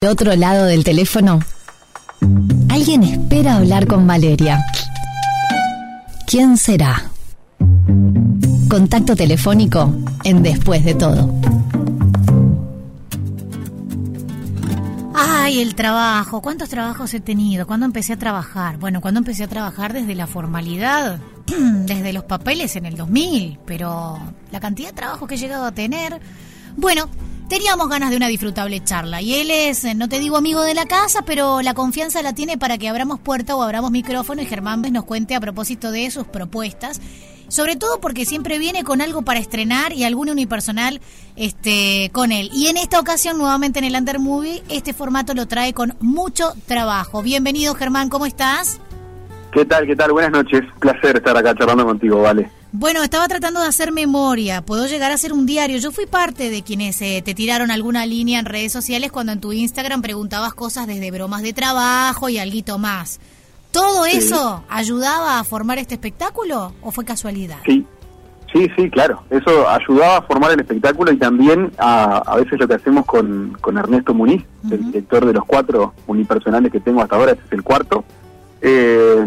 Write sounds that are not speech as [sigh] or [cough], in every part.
Del otro lado del teléfono, alguien espera hablar con Valeria. ¿Quién será? Contacto telefónico en Después de todo. Ay, el trabajo. ¿Cuántos trabajos he tenido? ¿Cuándo empecé a trabajar? Bueno, cuando empecé a trabajar desde la formalidad, [clears throat] desde los papeles en el 2000, pero la cantidad de trabajo que he llegado a tener... Bueno, teníamos ganas de una disfrutable charla y él es, eh, no te digo amigo de la casa, pero la confianza la tiene para que abramos puerta o abramos micrófono y Germán nos cuente a propósito de sus propuestas. Sobre todo porque siempre viene con algo para estrenar y algún unipersonal este, con él. Y en esta ocasión, nuevamente en el Under Movie, este formato lo trae con mucho trabajo. Bienvenido Germán, ¿cómo estás? ¿Qué tal? ¿Qué tal? Buenas noches. Placer estar acá charlando contigo, vale. Bueno, estaba tratando de hacer memoria. Puedo llegar a hacer un diario. Yo fui parte de quienes eh, te tiraron alguna línea en redes sociales cuando en tu Instagram preguntabas cosas desde bromas de trabajo y algo más. ¿Todo eso ayudaba a formar este espectáculo o fue casualidad? Sí, sí, sí, claro. Eso ayudaba a formar el espectáculo y también a, a veces lo que hacemos con, con Ernesto Muniz, el director de los cuatro unipersonales que tengo hasta ahora, este es el cuarto. Eh,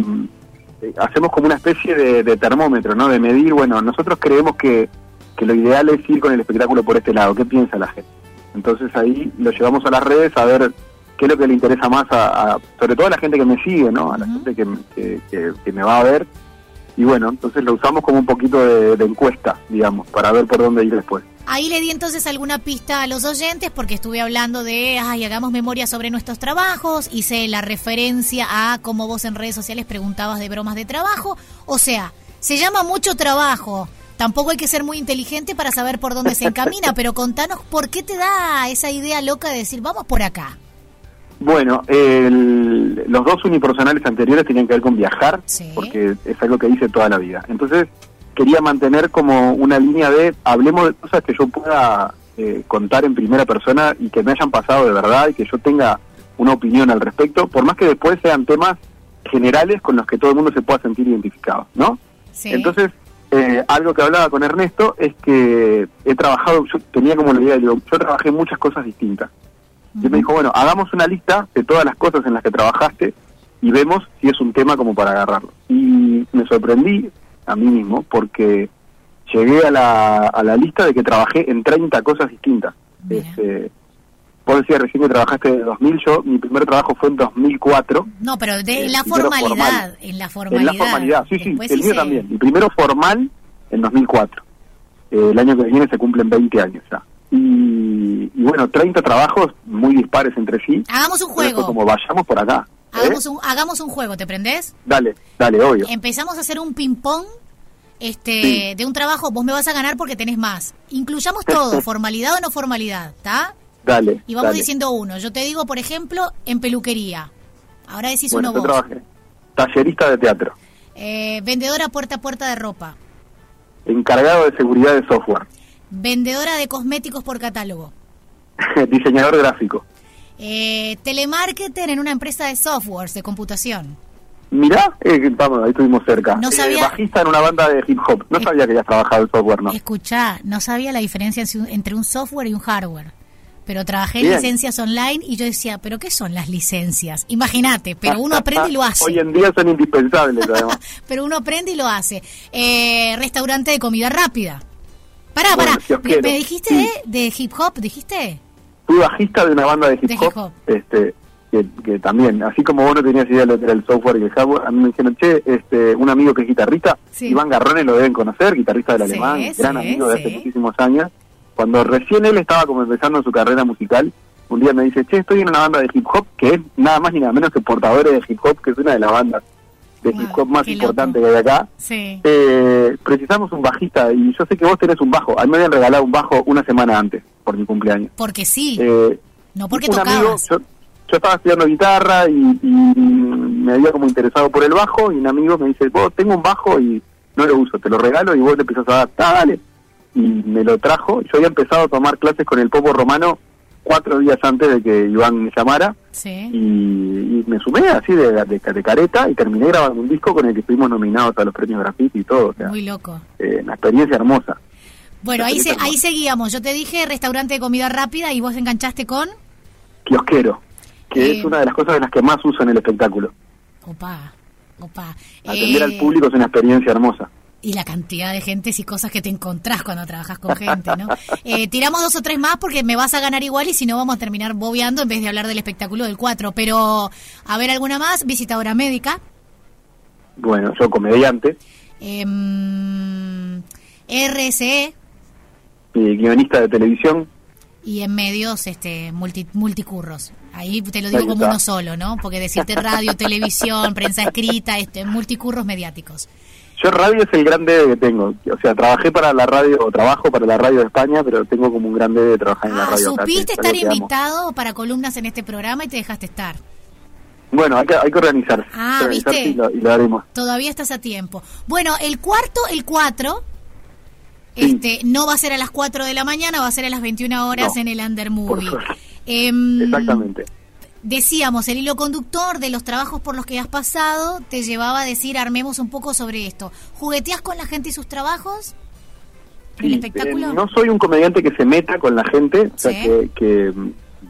hacemos como una especie de, termómetro, ¿no? De medir, bueno, nosotros creemos que, que lo ideal es ir con el espectáculo por este lado. ¿Qué piensa la gente? Entonces ahí lo llevamos a las redes a ver qué es lo que le interesa más a, sobre todo a la gente que me sigue, ¿no? A la gente que, que, me va a ver. Y bueno, entonces lo usamos como un poquito de, encuesta, digamos, para ver por dónde ir después. Ahí le di entonces alguna pista a los oyentes porque estuve hablando de, ay, hagamos memoria sobre nuestros trabajos, hice la referencia a cómo vos en redes sociales preguntabas de bromas de trabajo, o sea, se llama mucho trabajo. Tampoco hay que ser muy inteligente para saber por dónde se encamina, [laughs] pero contanos por qué te da esa idea loca de decir, vamos por acá. Bueno, el, los dos unipersonales anteriores tenían que ver con viajar, porque es algo que hice toda la vida. Entonces, quería mantener como una línea de hablemos de cosas que yo pueda eh, contar en primera persona y que me hayan pasado de verdad y que yo tenga una opinión al respecto, por más que después sean temas generales con los que todo el mundo se pueda sentir identificado, ¿no? Entonces, eh, algo que hablaba con Ernesto es que he trabajado, yo tenía como la idea, yo trabajé muchas cosas distintas. Y me dijo, bueno, hagamos una lista de todas las cosas en las que trabajaste y vemos si es un tema como para agarrarlo. Y me sorprendí a mí mismo porque llegué a la, a la lista de que trabajé en 30 cosas distintas. Este, vos decías recién que trabajaste en 2000, yo mi primer trabajo fue en 2004. No, pero de la formalidad, en la formalidad. En la formalidad, sí, sí, el mío también. Mi primero formal en 2004. Eh, el año que viene se cumplen 20 años ya. Y, bueno, 30 trabajos muy dispares entre sí. Hagamos un juego. Como vayamos por acá. ¿Eh? Hagamos, un, hagamos un juego, ¿te prendés? Dale, dale, obvio. Empezamos a hacer un ping-pong este, de un trabajo, vos me vas a ganar porque tenés más. Incluyamos todo, formalidad o no formalidad, ¿está? Dale. Y vamos diciendo uno. Yo te digo, por ejemplo, en peluquería. Ahora decís uno vos. Trabajé. Tallerista de teatro. Eh, vendedora puerta a puerta de ropa. Encargado de seguridad de software. Vendedora de cosméticos por catálogo. [laughs] Diseñador gráfico. Eh, telemarketer en una empresa de softwares de computación. Mirá, eh, vamos, ahí estuvimos cerca. No sabía... Eh, bajista en una banda de hip hop. No sabía que habías trabajado en software, ¿no? Escuchá, no sabía la diferencia entre un software y un hardware. Pero trabajé en licencias online y yo decía, ¿pero qué son las licencias? Imagínate, pero uno [laughs] aprende y lo hace. Hoy en día son indispensables, además. [laughs] pero uno aprende y lo hace. Eh, restaurante de comida rápida. Pará, pará. ¿Me, dijiste de, hip hop? ¿Dijiste? Fui bajista de una banda de hip hop. Este, que, también, así como vos no tenías idea de lo que era el software y el hardware, a mí me dijeron, che, este, un amigo que es guitarrista, Iván Garrones lo deben conocer, guitarrista del alemán, gran amigo de hace muchísimos años. Cuando recién él estaba como empezando su carrera musical, un día me dice, che, estoy en una banda de hip hop que es nada más ni nada menos que portadores de hip hop, que es una de las bandas de hip hop más importante que hay acá. Eh, precisamos un bajista y yo sé que vos tenés un bajo. A mí me habían regalado un bajo una semana antes por mi cumpleaños. Porque sí. Eh, no porque tocabas. yo, estaba estudiando guitarra y, me había como interesado por el bajo y un amigo me dice, vos tengo un bajo y no lo uso, te lo regalo y vos le empezás a dar, ah, dale. Y me lo trajo. Yo había empezado a tomar clases con el popo romano cuatro días antes de que Iván me llamara y, me sumé así de, de, careta y terminé grabando un disco con el que fuimos nominados a los premios Graffiti y todo. Muy loco. Eh, una experiencia hermosa. Bueno, ahí, ahí seguíamos. Yo te dije restaurante de comida rápida y vos enganchaste con... kiosquero, que es una de las cosas de las que más uso en el espectáculo. Opa, opa. Atender al público es una experiencia hermosa y la cantidad de gentes y cosas que te encontrás cuando trabajas con gente, ¿no? Eh, tiramos dos o tres más porque me vas a ganar igual y si no vamos a terminar bobeando en vez de hablar del espectáculo del 4. Pero, a ver, ¿alguna más? Visitadora médica. Bueno, yo comediante. Eh, RSE. Y guionista de televisión. Y en medios este multi, multicurros. Ahí te lo digo como uno solo, ¿no? Porque decirte radio, [laughs] televisión, prensa escrita, este, multicurros mediáticos. Yo radio es el gran debe que tengo. O sea, trabajé para la radio, o trabajo para la radio de España, pero tengo como un gran debe de trabajar en la ah, radio. ¿Supiste estar invitado para columnas en este programa y te dejaste estar? Bueno, hay que, hay que organizarse. Ah, ¿viste? Y lo, haremos. Todavía estás a tiempo. Bueno, el cuarto, el cuatro, este, no va a ser a las 4 de la mañana, va a ser a las 21 horas en el Under Movie. Em, Exactamente decíamos, el hilo conductor de los trabajos por los que has pasado te llevaba a decir, armemos un poco sobre esto. ¿Jugueteas con la gente y sus trabajos? ¿El espectáculo? Eh, no soy un comediante que se meta con la gente, o sea, que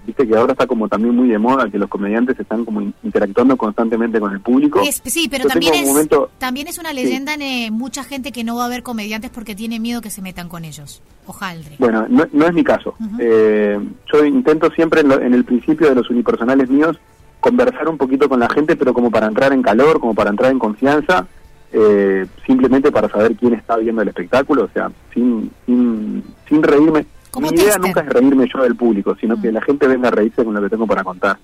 viste que ahora está como también muy de moda que los comediantes están como interactuando constantemente con el público. sí, pero también es, también es una leyenda en eh, mucha gente que no va a ver comediantes porque tiene miedo que se metan con ellos. Ojaldre. Bueno, no, es mi caso. Eh, yo intento siempre en, el principio de los unipersonales míos conversar un poquito con la gente, pero como para entrar en calor, como para entrar en confianza. Eh, simplemente para saber quién está viendo el espectáculo, o sea, sin, sin, sin reírme mi idea nunca es reírme yo del público, sino que mm. la gente venga a reírse con lo que tengo para contar.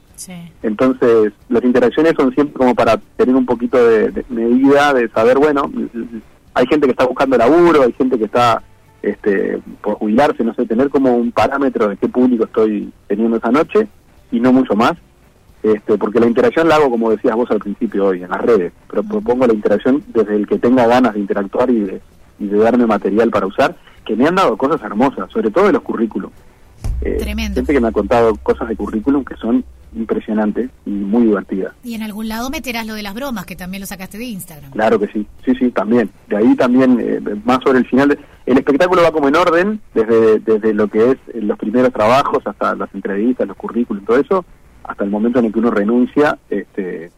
Entonces, las interacciones son siempre como para tener un poquito de, medida, de saber, bueno, hay gente que está buscando laburo, hay gente que está este, por jubilarse, no sé, tener como un parámetro de qué público estoy teniendo esa noche y no mucho más. Este, porque la interacción la hago, como decías vos al principio hoy, en las redes, pero mm. propongo la interacción desde el que tenga ganas de interactuar y de, y de darme material para usar que me han dado cosas hermosas, sobre todo de los currículum. Eh, Tremendo. Gente que me ha contado cosas de currículum que son impresionantes y muy divertidas. Y en algún lado meterás lo de las bromas, que también lo sacaste de Instagram. Claro que sí, sí, sí, también. De ahí también, eh, más sobre el final. el espectáculo va como en orden, desde, desde lo que es eh, los primeros trabajos hasta las entrevistas, los currículum, todo eso, hasta el momento en el que uno renuncia este,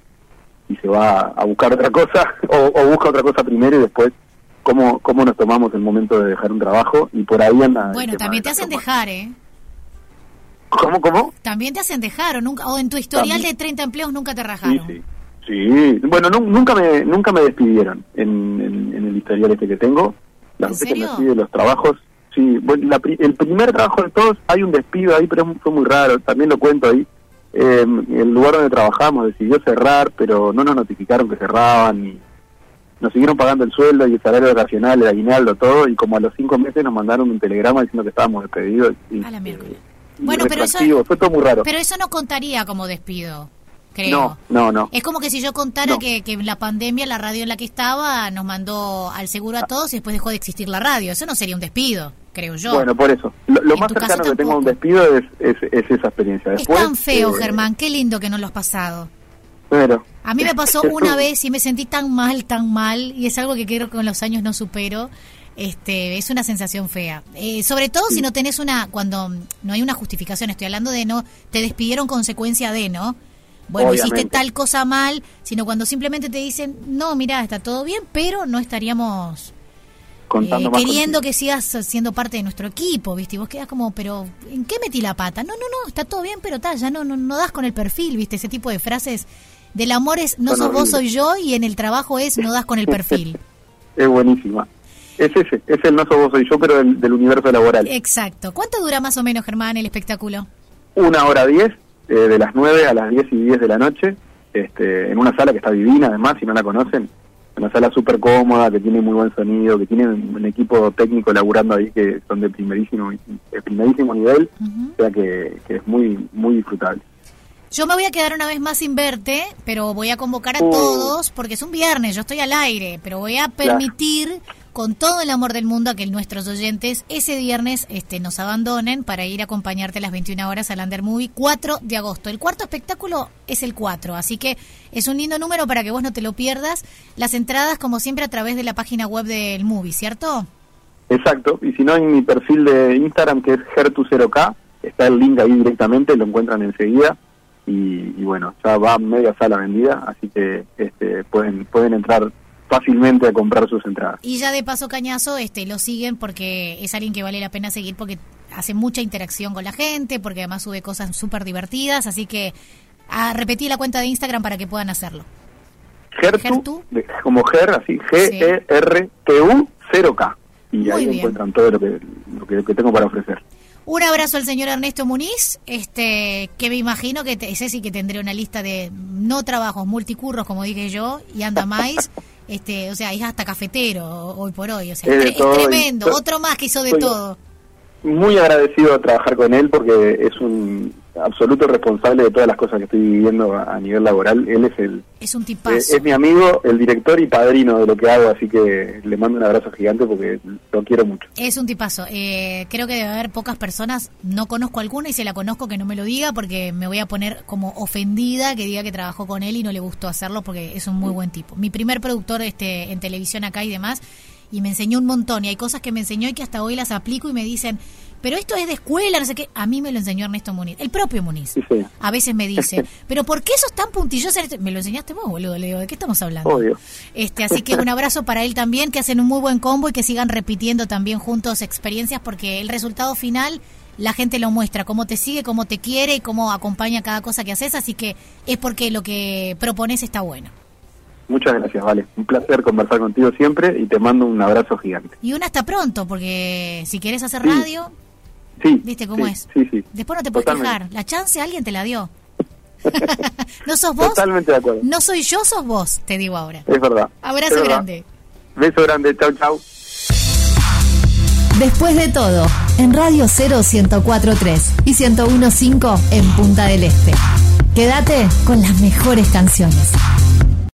y se va a buscar otra cosa, [laughs] o busca otra cosa primero y después cómo, cómo nos tomamos el momento de dejar un trabajo y por ahí anda. Bueno, también te hacen dejar, ¿eh? ¿Cómo, cómo? También te hacen dejar, o, nunca, o en tu historial de 30 empleos nunca te rajaron. Sí, sí. Bueno, nunca me nunca me despidieron en, el historial este que tengo. La gente que me pide los trabajos, sí. Bueno, el primer trabajo de todos, hay un despido ahí, pero fue muy raro, también lo cuento ahí. Eh, el lugar donde trabajamos decidió cerrar, pero no nos notificaron que cerraban y nos siguieron pagando el sueldo y el salario racional, el aguinaldo, todo, y como a los cinco meses nos mandaron un telegrama diciendo que estábamos despedidos. Y, a la miércoles. bueno, pero eso, fue todo muy raro. Pero eso no contaría como despido. Creo. No, no, no. Es como que si yo contara que, que la pandemia, la radio en la que estaba, nos mandó al seguro a todos y después dejó de existir la radio. Eso no sería un despido, creo yo. Bueno, por eso. Lo, más cercano que tengo a un despido es, es, esa experiencia. es tan feo, eh, Germán. Qué lindo que no lo has pasado. A mí me pasó una vez y me sentí tan mal, tan mal, y es algo que creo que con los años no supero. Este, es una sensación fea. Eh, sobre todo si no tenés una, cuando no hay una justificación, estoy hablando de no, te despidieron consecuencia de, ¿no? Bueno, hiciste tal cosa mal, sino cuando simplemente te dicen, no, mira, está todo bien, pero no estaríamos eh, queriendo que sigas siendo parte de nuestro equipo, ¿viste? Y vos quedas como, pero ¿en qué metí la pata? No, no, no, está todo bien, pero tal, ya no, no, no das con el perfil, ¿viste? Ese tipo de frases del amor es no sos vos, soy yo, y en el trabajo es no das con el perfil. [laughs] es buenísima. Es ese, es el no sos vos, soy yo, pero del, universo laboral. Exacto. ¿Cuánto dura más o menos, Germán, el espectáculo? Una hora diez, eh, de las nueve a las diez y diez de la noche, este, en una sala que está divina, además, si no la conocen. Una sala súper cómoda, que tiene muy buen sonido, que tiene un equipo técnico laburando ahí que son de primerísimo, de primerísimo nivel, o sea que, que es muy, muy disfrutable. Yo me voy a quedar una vez más sin verte, pero voy a convocar a uh. todos, porque es un viernes, yo estoy al aire, pero voy a permitir con todo el amor del mundo a que nuestros oyentes ese viernes este, nos abandonen para ir a acompañarte a las 21 horas al Under Movie 4 de agosto. El cuarto espectáculo es el 4, así que es un lindo número para que vos no te lo pierdas. Las entradas, como siempre, a través de la página web del Movie, ¿cierto? Exacto, y si no, en mi perfil de Instagram, que es Gertu0K, está el link ahí directamente, lo encuentran enseguida y, bueno, ya va media sala vendida, así que este, pueden pueden entrar fácilmente a comprar sus entradas. Y ya de paso Cañazo, este, lo siguen porque es alguien que vale la pena seguir porque hace mucha interacción con la gente, porque además sube cosas súper divertidas, así que a repetir la cuenta de Instagram para que puedan hacerlo. Gertu, como Ger, así, G-E-R-T-U 0K. Y ahí encuentran todo lo que, lo que, tengo para ofrecer. Un abrazo al señor Ernesto Muniz, este, que me imagino que ese sí que tendré una lista de no trabajos, multicurros, como dije yo, y anda más. [laughs] este, o sea, es hasta cafetero hoy por hoy, o sea, es, tremendo, otro más que hizo de todo muy agradecido de trabajar con él porque es un absoluto responsable de todas las cosas que estoy viviendo a, nivel laboral. Él es el es un tipazo. Es, mi amigo, el director y padrino de lo que hago, así que le mando un abrazo gigante porque lo quiero mucho. Es un tipazo. Eh, creo que debe haber pocas personas, no conozco alguna y si la conozco que no me lo diga porque me voy a poner como ofendida que diga que trabajó con él y no le gustó hacerlo porque es un muy buen tipo. Mi primer productor este en televisión acá y demás y me enseñó un montón y hay cosas que me enseñó y que hasta hoy las aplico y me dicen, pero esto es de escuela, no sé qué. A mí me lo enseñó Ernesto Muniz, el propio Muniz. A veces me dice, [laughs] pero ¿por qué sos tan puntilloso? Me lo enseñaste vos, boludo. Le digo, ¿de qué estamos hablando? Obvio. Este, así que un abrazo para él también, que hacen un muy buen combo y que sigan repitiendo también juntos experiencias, porque el resultado final la gente lo muestra, cómo te sigue, cómo te quiere y cómo acompaña cada cosa que haces, así que es porque lo que propones está bueno. Muchas gracias, Vale. Un placer conversar contigo siempre y te mando un abrazo gigante. Y un hasta pronto, porque si quieres hacer radio, sí, ¿viste cómo es? Sí, sí. Después no te puedes quejar. La chance alguien te la dio. [laughs] ¿No sos vos? Totalmente de acuerdo. No soy yo, sos vos, te digo ahora. Es verdad. Abrazo grande. Beso grande. Chau, chau. Después de todo, en Radio 0 1043 y 1015 en Punta del Este. Quédate con las mejores canciones.